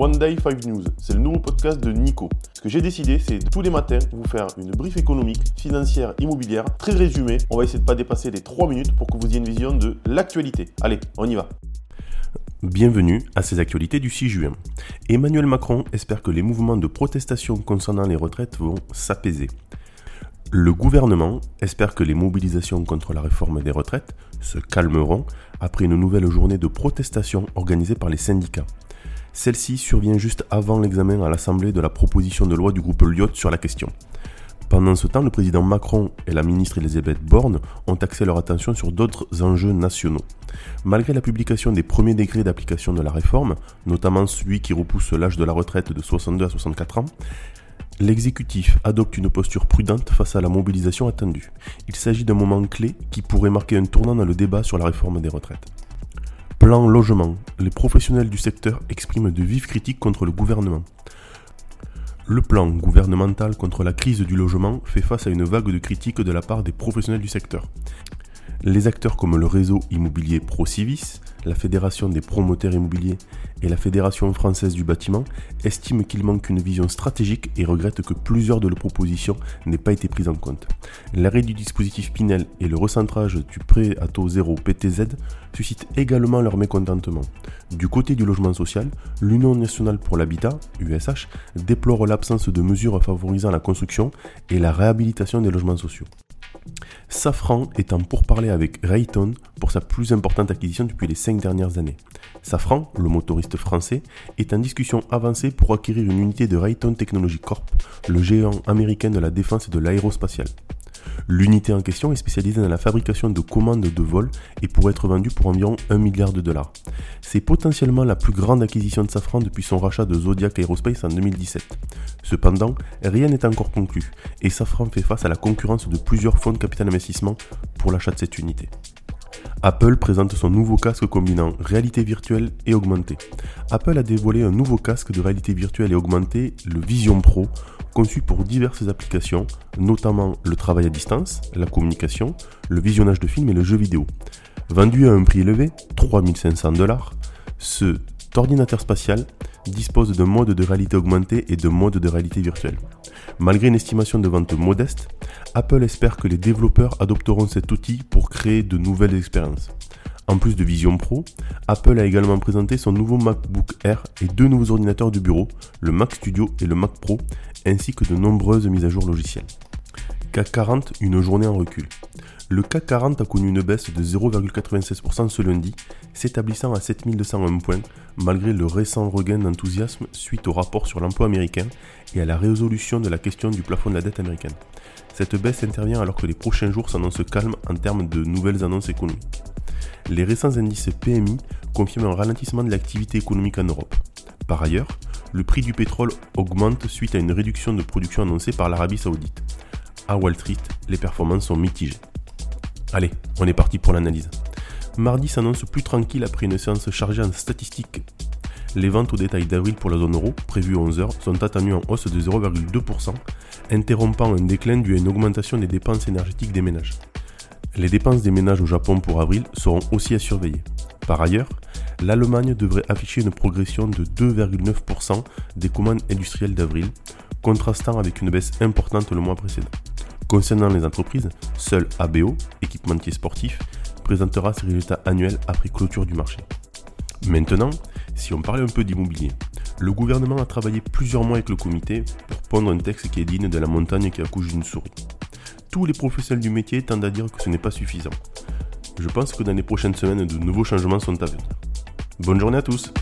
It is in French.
One Day 5 News, c'est le nouveau podcast de Nico. Ce que j'ai décidé, c'est tous les matins vous faire une brief économique, financière, immobilière, très résumée. On va essayer de ne pas dépasser les 3 minutes pour que vous ayez une vision de l'actualité. Allez, on y va. Bienvenue à ces actualités du 6 juin. Emmanuel Macron espère que les mouvements de protestation concernant les retraites vont s'apaiser. Le gouvernement espère que les mobilisations contre la réforme des retraites se calmeront après une nouvelle journée de protestation organisée par les syndicats. Celle-ci survient juste avant l'examen à l'Assemblée de la proposition de loi du groupe Lyot sur la question. Pendant ce temps, le président Macron et la ministre Elisabeth Borne ont axé leur attention sur d'autres enjeux nationaux. Malgré la publication des premiers décrets d'application de la réforme, notamment celui qui repousse l'âge de la retraite de 62 à 64 ans, L'exécutif adopte une posture prudente face à la mobilisation attendue. Il s'agit d'un moment clé qui pourrait marquer un tournant dans le débat sur la réforme des retraites. Plan logement. Les professionnels du secteur expriment de vives critiques contre le gouvernement. Le plan gouvernemental contre la crise du logement fait face à une vague de critiques de la part des professionnels du secteur. Les acteurs comme le réseau immobilier ProCivis, la Fédération des promoteurs immobiliers et la Fédération française du bâtiment estiment qu'il manque une vision stratégique et regrettent que plusieurs de leurs propositions n'aient pas été prises en compte. L'arrêt du dispositif Pinel et le recentrage du prêt à taux zéro PTZ suscitent également leur mécontentement. Du côté du logement social, l'Union nationale pour l'habitat, USH, déplore l'absence de mesures favorisant la construction et la réhabilitation des logements sociaux. Safran est en pourparlers avec Rayton pour sa plus importante acquisition depuis les 5 dernières années. Safran, le motoriste français, est en discussion avancée pour acquérir une unité de Rayton Technology Corp, le géant américain de la défense et de l'aérospatiale. L'unité en question est spécialisée dans la fabrication de commandes de vol et pourrait être vendue pour environ 1 milliard de dollars. C'est potentiellement la plus grande acquisition de Safran depuis son rachat de Zodiac Aerospace en 2017. Cependant, rien n'est encore conclu et Safran fait face à la concurrence de plusieurs fonds de capital investissement pour l'achat de cette unité. Apple présente son nouveau casque combinant réalité virtuelle et augmentée. Apple a dévoilé un nouveau casque de réalité virtuelle et augmentée, le Vision Pro, conçu pour diverses applications, notamment le travail à distance, la communication, le visionnage de films et le jeu vidéo. Vendu à un prix élevé, 3500 dollars, ce ordinateur spatial dispose d'un mode de réalité augmentée et de mode de réalité virtuelle. Malgré une estimation de vente modeste, Apple espère que les développeurs adopteront cet outil pour créer de nouvelles expériences. En plus de Vision Pro, Apple a également présenté son nouveau MacBook Air et deux nouveaux ordinateurs de bureau, le Mac Studio et le Mac Pro, ainsi que de nombreuses mises à jour logicielles. CAC 40, une journée en recul. Le CAC 40 a connu une baisse de 0,96% ce lundi, s'établissant à 7201 points, malgré le récent regain d'enthousiasme suite au rapport sur l'emploi américain et à la résolution de la question du plafond de la dette américaine. Cette baisse intervient alors que les prochains jours s'annoncent calmes en termes de nouvelles annonces économiques. Les récents indices PMI confirment un ralentissement de l'activité économique en Europe. Par ailleurs, le prix du pétrole augmente suite à une réduction de production annoncée par l'Arabie saoudite. À Wall Street, les performances sont mitigées. Allez, on est parti pour l'analyse. Mardi s'annonce plus tranquille après une séance chargée en statistiques. Les ventes au détail d'avril pour la zone euro, prévues 11h, sont attendues en hausse de 0,2%, interrompant un déclin dû à une augmentation des dépenses énergétiques des ménages. Les dépenses des ménages au Japon pour avril seront aussi à surveiller. Par ailleurs, l'Allemagne devrait afficher une progression de 2,9% des commandes industrielles d'avril, contrastant avec une baisse importante le mois précédent. Concernant les entreprises, seul ABO, équipementier sportif, présentera ses résultats annuels après clôture du marché. Maintenant, si on parlait un peu d'immobilier, le gouvernement a travaillé plusieurs mois avec le comité pour pondre un texte qui est digne de la montagne qui accouche d'une souris. Tous les professionnels du métier tendent à dire que ce n'est pas suffisant. Je pense que dans les prochaines semaines, de nouveaux changements sont à venir. Bonne journée à tous